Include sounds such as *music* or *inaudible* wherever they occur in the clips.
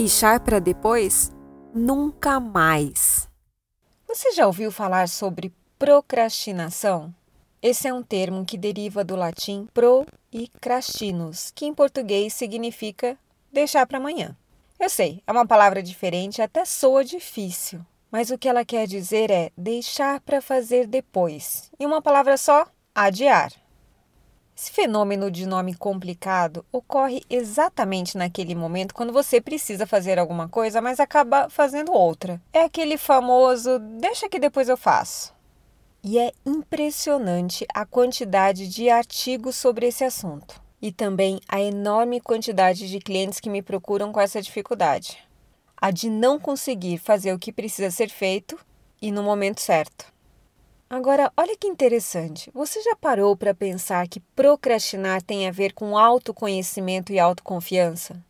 Deixar para depois? Nunca mais. Você já ouviu falar sobre procrastinação? Esse é um termo que deriva do latim pro e crastinus, que em português significa deixar para amanhã. Eu sei, é uma palavra diferente, até soa difícil, mas o que ela quer dizer é deixar para fazer depois. Em uma palavra só, adiar. Esse fenômeno de nome complicado ocorre exatamente naquele momento quando você precisa fazer alguma coisa, mas acaba fazendo outra. É aquele famoso deixa que depois eu faço. E é impressionante a quantidade de artigos sobre esse assunto e também a enorme quantidade de clientes que me procuram com essa dificuldade. A de não conseguir fazer o que precisa ser feito e no momento certo. Agora, olha que interessante. Você já parou para pensar que procrastinar tem a ver com autoconhecimento e autoconfiança?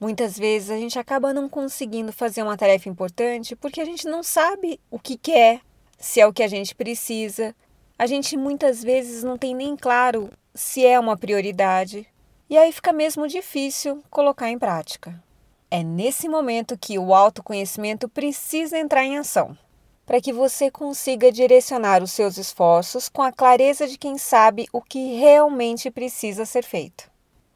Muitas vezes a gente acaba não conseguindo fazer uma tarefa importante porque a gente não sabe o que quer, se é o que a gente precisa. A gente muitas vezes não tem nem claro se é uma prioridade. E aí fica mesmo difícil colocar em prática. É nesse momento que o autoconhecimento precisa entrar em ação para que você consiga direcionar os seus esforços com a clareza de quem sabe o que realmente precisa ser feito.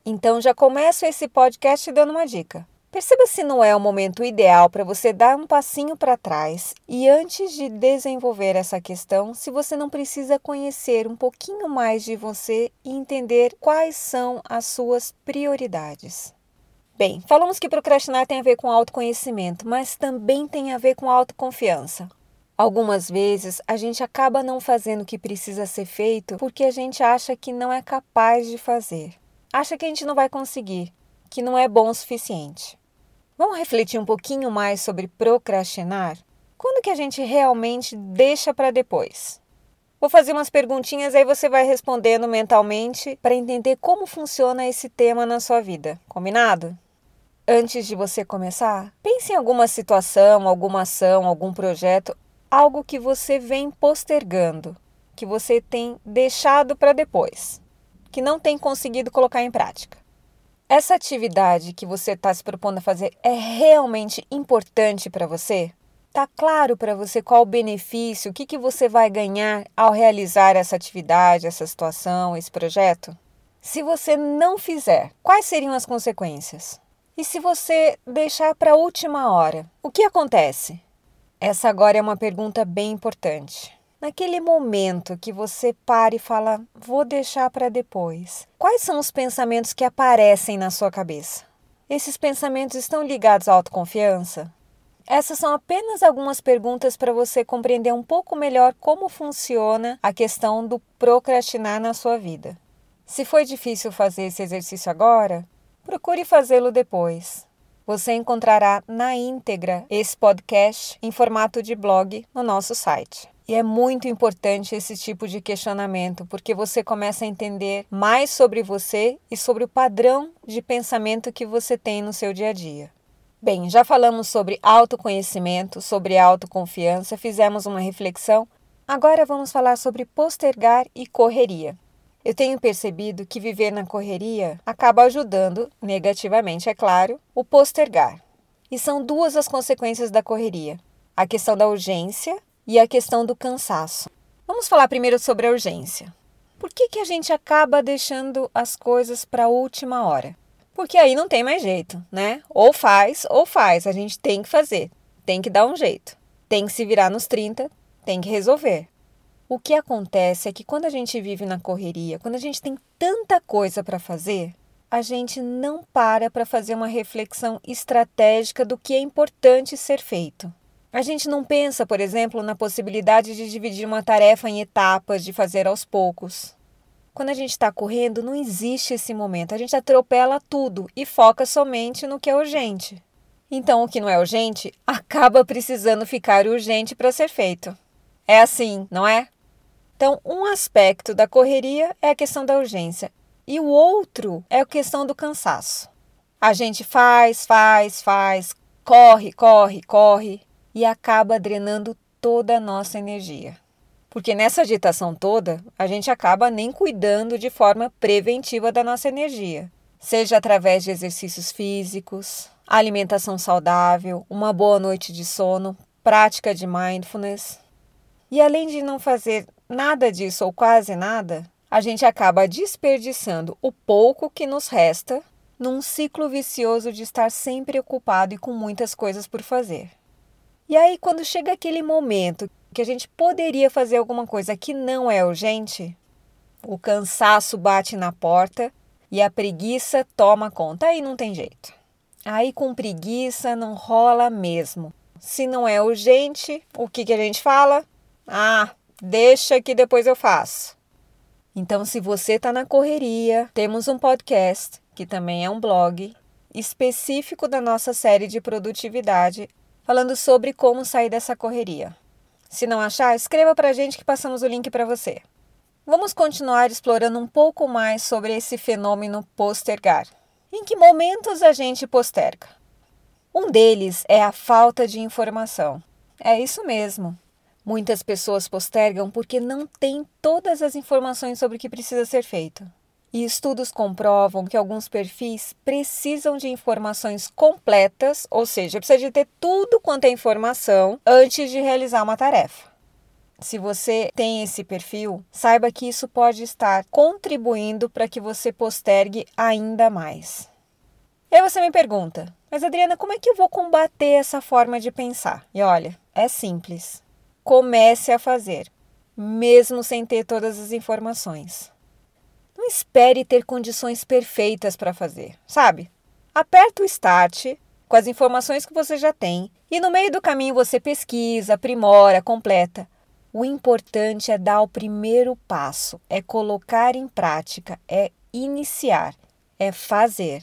Então já começo esse podcast dando uma dica. Perceba se não é o momento ideal para você dar um passinho para trás e antes de desenvolver essa questão, se você não precisa conhecer um pouquinho mais de você e entender quais são as suas prioridades. Bem, falamos que procrastinar tem a ver com autoconhecimento, mas também tem a ver com autoconfiança. Algumas vezes a gente acaba não fazendo o que precisa ser feito porque a gente acha que não é capaz de fazer. Acha que a gente não vai conseguir, que não é bom o suficiente. Vamos refletir um pouquinho mais sobre procrastinar? Quando que a gente realmente deixa para depois? Vou fazer umas perguntinhas aí você vai respondendo mentalmente para entender como funciona esse tema na sua vida. Combinado? Antes de você começar, pense em alguma situação, alguma ação, algum projeto algo que você vem postergando, que você tem deixado para depois, que não tem conseguido colocar em prática. Essa atividade que você está se propondo a fazer é realmente importante para você? Está claro para você qual o benefício, o que, que você vai ganhar ao realizar essa atividade, essa situação, esse projeto? Se você não fizer, quais seriam as consequências? E se você deixar para a última hora, o que acontece? Essa agora é uma pergunta bem importante. Naquele momento que você para e fala, vou deixar para depois, quais são os pensamentos que aparecem na sua cabeça? Esses pensamentos estão ligados à autoconfiança? Essas são apenas algumas perguntas para você compreender um pouco melhor como funciona a questão do procrastinar na sua vida. Se foi difícil fazer esse exercício agora, procure fazê-lo depois. Você encontrará na íntegra esse podcast em formato de blog no nosso site. E é muito importante esse tipo de questionamento, porque você começa a entender mais sobre você e sobre o padrão de pensamento que você tem no seu dia a dia. Bem, já falamos sobre autoconhecimento, sobre autoconfiança, fizemos uma reflexão. Agora vamos falar sobre postergar e correria. Eu tenho percebido que viver na correria acaba ajudando, negativamente, é claro, o postergar. E são duas as consequências da correria: a questão da urgência e a questão do cansaço. Vamos falar primeiro sobre a urgência. Por que, que a gente acaba deixando as coisas para a última hora? Porque aí não tem mais jeito, né? Ou faz ou faz, a gente tem que fazer, tem que dar um jeito, tem que se virar nos 30, tem que resolver. O que acontece é que quando a gente vive na correria, quando a gente tem tanta coisa para fazer, a gente não para para fazer uma reflexão estratégica do que é importante ser feito. A gente não pensa, por exemplo, na possibilidade de dividir uma tarefa em etapas, de fazer aos poucos. Quando a gente está correndo, não existe esse momento. A gente atropela tudo e foca somente no que é urgente. Então, o que não é urgente *laughs* acaba precisando ficar urgente para ser feito. É assim, não é? Então, um aspecto da correria é a questão da urgência e o outro é a questão do cansaço. A gente faz, faz, faz, corre, corre, corre e acaba drenando toda a nossa energia. Porque nessa agitação toda, a gente acaba nem cuidando de forma preventiva da nossa energia, seja através de exercícios físicos, alimentação saudável, uma boa noite de sono, prática de mindfulness. E além de não fazer nada disso ou quase nada, a gente acaba desperdiçando o pouco que nos resta num ciclo vicioso de estar sempre ocupado e com muitas coisas por fazer. E aí, quando chega aquele momento que a gente poderia fazer alguma coisa que não é urgente, o cansaço bate na porta e a preguiça toma conta. Aí não tem jeito. Aí com preguiça não rola mesmo. Se não é urgente, o que, que a gente fala? Ah, deixa que depois eu faço. Então, se você está na correria, temos um podcast, que também é um blog, específico da nossa série de produtividade, falando sobre como sair dessa correria. Se não achar, escreva para a gente que passamos o link para você. Vamos continuar explorando um pouco mais sobre esse fenômeno postergar. Em que momentos a gente posterga? Um deles é a falta de informação. É isso mesmo. Muitas pessoas postergam porque não têm todas as informações sobre o que precisa ser feito. E estudos comprovam que alguns perfis precisam de informações completas, ou seja, precisa de ter tudo quanto é informação antes de realizar uma tarefa. Se você tem esse perfil, saiba que isso pode estar contribuindo para que você postergue ainda mais. E aí você me pergunta, mas Adriana, como é que eu vou combater essa forma de pensar? E olha, é simples. Comece a fazer, mesmo sem ter todas as informações. Não espere ter condições perfeitas para fazer, sabe? Aperta o start com as informações que você já tem e no meio do caminho você pesquisa, aprimora, completa. O importante é dar o primeiro passo, é colocar em prática, é iniciar, é fazer.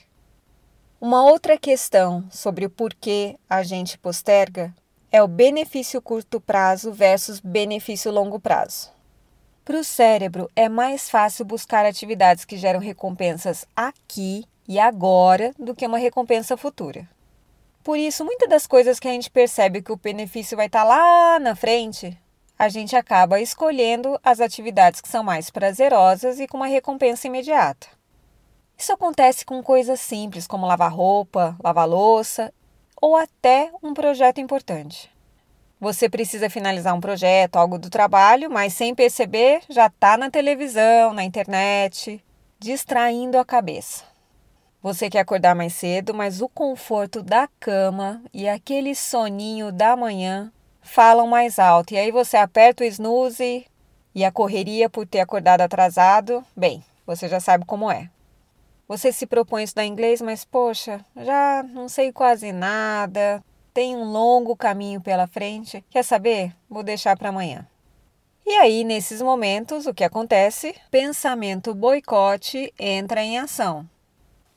Uma outra questão sobre o porquê a gente posterga é o benefício curto prazo versus benefício longo prazo. Para o cérebro, é mais fácil buscar atividades que geram recompensas aqui e agora do que uma recompensa futura. Por isso, muitas das coisas que a gente percebe que o benefício vai estar lá na frente, a gente acaba escolhendo as atividades que são mais prazerosas e com uma recompensa imediata. Isso acontece com coisas simples como lavar roupa, lavar louça ou até um projeto importante. Você precisa finalizar um projeto, algo do trabalho, mas sem perceber já está na televisão, na internet, distraindo a cabeça. Você quer acordar mais cedo, mas o conforto da cama e aquele soninho da manhã falam mais alto. E aí você aperta o snooze e a correria por ter acordado atrasado, bem, você já sabe como é. Você se propõe estudar inglês, mas poxa, já não sei quase nada, tem um longo caminho pela frente. Quer saber? Vou deixar para amanhã. E aí, nesses momentos, o que acontece? Pensamento boicote entra em ação.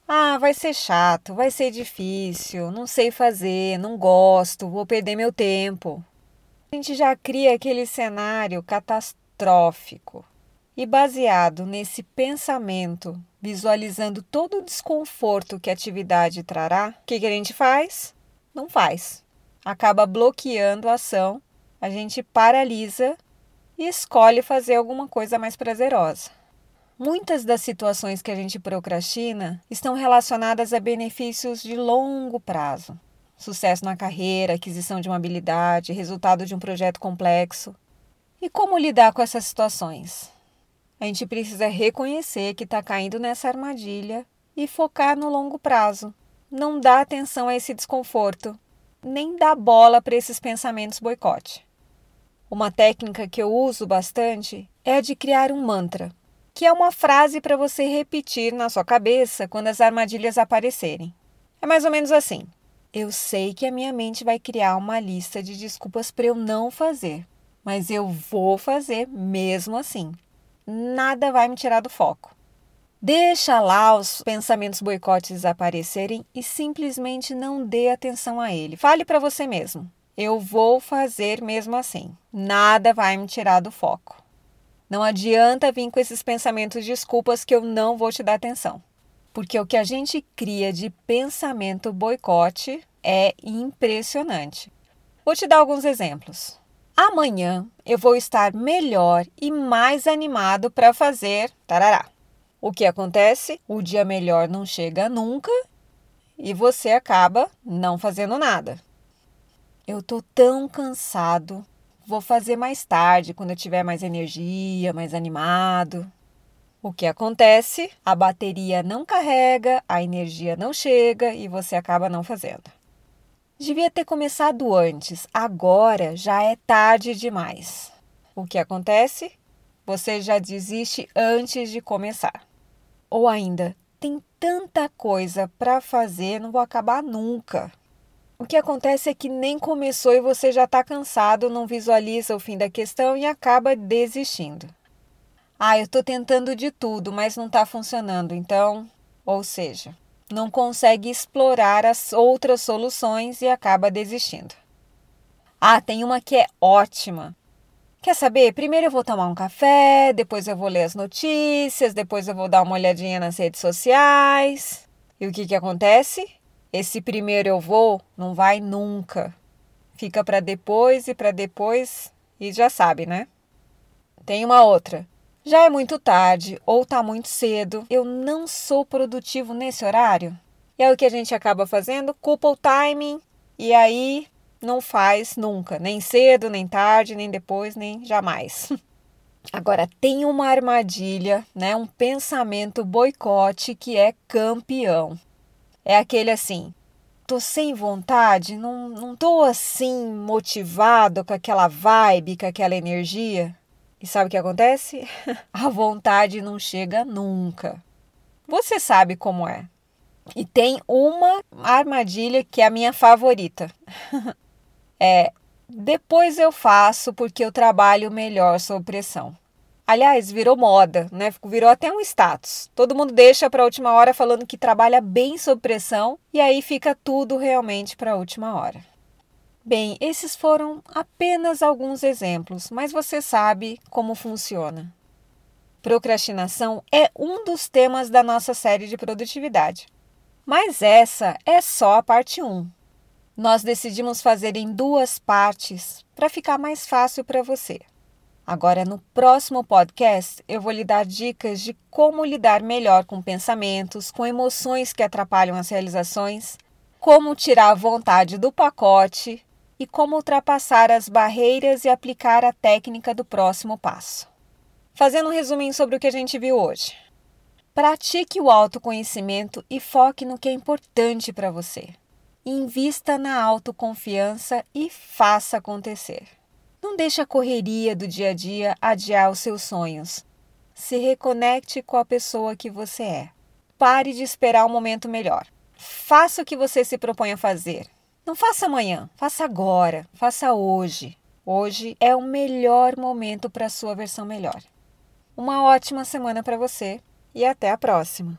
Ah, vai ser chato, vai ser difícil, não sei fazer, não gosto, vou perder meu tempo. A gente já cria aquele cenário catastrófico. E baseado nesse pensamento, visualizando todo o desconforto que a atividade trará, o que, que a gente faz? Não faz. Acaba bloqueando a ação, a gente paralisa e escolhe fazer alguma coisa mais prazerosa. Muitas das situações que a gente procrastina estão relacionadas a benefícios de longo prazo sucesso na carreira, aquisição de uma habilidade, resultado de um projeto complexo. E como lidar com essas situações? A gente precisa reconhecer que está caindo nessa armadilha e focar no longo prazo. Não dá atenção a esse desconforto, nem dá bola para esses pensamentos boicote. Uma técnica que eu uso bastante é a de criar um mantra, que é uma frase para você repetir na sua cabeça quando as armadilhas aparecerem. É mais ou menos assim: eu sei que a minha mente vai criar uma lista de desculpas para eu não fazer, mas eu vou fazer mesmo assim. Nada vai me tirar do foco. Deixa lá os pensamentos boicotes aparecerem e simplesmente não dê atenção a ele. Fale para você mesmo: eu vou fazer mesmo assim. Nada vai me tirar do foco. Não adianta vir com esses pensamentos de desculpas que eu não vou te dar atenção porque o que a gente cria de pensamento boicote é impressionante. Vou te dar alguns exemplos. Amanhã eu vou estar melhor e mais animado para fazer tarará. O que acontece? O dia melhor não chega nunca e você acaba não fazendo nada. Eu tô tão cansado. Vou fazer mais tarde, quando eu tiver mais energia, mais animado. O que acontece? A bateria não carrega, a energia não chega e você acaba não fazendo. Devia ter começado antes, agora já é tarde demais. O que acontece? Você já desiste antes de começar. Ou ainda, tem tanta coisa para fazer, não vou acabar nunca. O que acontece é que nem começou e você já está cansado, não visualiza o fim da questão e acaba desistindo. Ah, eu estou tentando de tudo, mas não está funcionando. Então, ou seja, não consegue explorar as outras soluções e acaba desistindo. Ah, tem uma que é ótima. Quer saber? Primeiro eu vou tomar um café, depois eu vou ler as notícias, depois eu vou dar uma olhadinha nas redes sociais. E o que, que acontece? Esse primeiro eu vou não vai nunca. Fica para depois e para depois e já sabe, né? Tem uma outra. Já é muito tarde ou tá muito cedo. Eu não sou produtivo nesse horário. E é o que a gente acaba fazendo, culpa o timing e aí não faz nunca, nem cedo, nem tarde, nem depois, nem jamais. *laughs* Agora tem uma armadilha, né, um pensamento boicote que é campeão. É aquele assim: tô sem vontade, não, não tô assim motivado com aquela vibe, com aquela energia. E sabe o que acontece? *laughs* A vontade não chega nunca. Você sabe como é. E tem uma armadilha que é a minha favorita. *laughs* é depois eu faço porque eu trabalho melhor sob pressão. Aliás, virou moda, né? Virou até um status. Todo mundo deixa para a última hora falando que trabalha bem sob pressão e aí fica tudo realmente para a última hora. Bem, esses foram apenas alguns exemplos, mas você sabe como funciona. Procrastinação é um dos temas da nossa série de produtividade. Mas essa é só a parte 1. Nós decidimos fazer em duas partes para ficar mais fácil para você. Agora, no próximo podcast, eu vou lhe dar dicas de como lidar melhor com pensamentos, com emoções que atrapalham as realizações, como tirar a vontade do pacote e como ultrapassar as barreiras e aplicar a técnica do próximo passo. Fazendo um resuminho sobre o que a gente viu hoje. Pratique o autoconhecimento e foque no que é importante para você. Invista na autoconfiança e faça acontecer. Não deixe a correria do dia a dia adiar os seus sonhos. Se reconecte com a pessoa que você é. Pare de esperar um momento melhor. Faça o que você se propõe a fazer. Não faça amanhã, faça agora, faça hoje. Hoje é o melhor momento para a sua versão melhor. Uma ótima semana para você e até a próxima!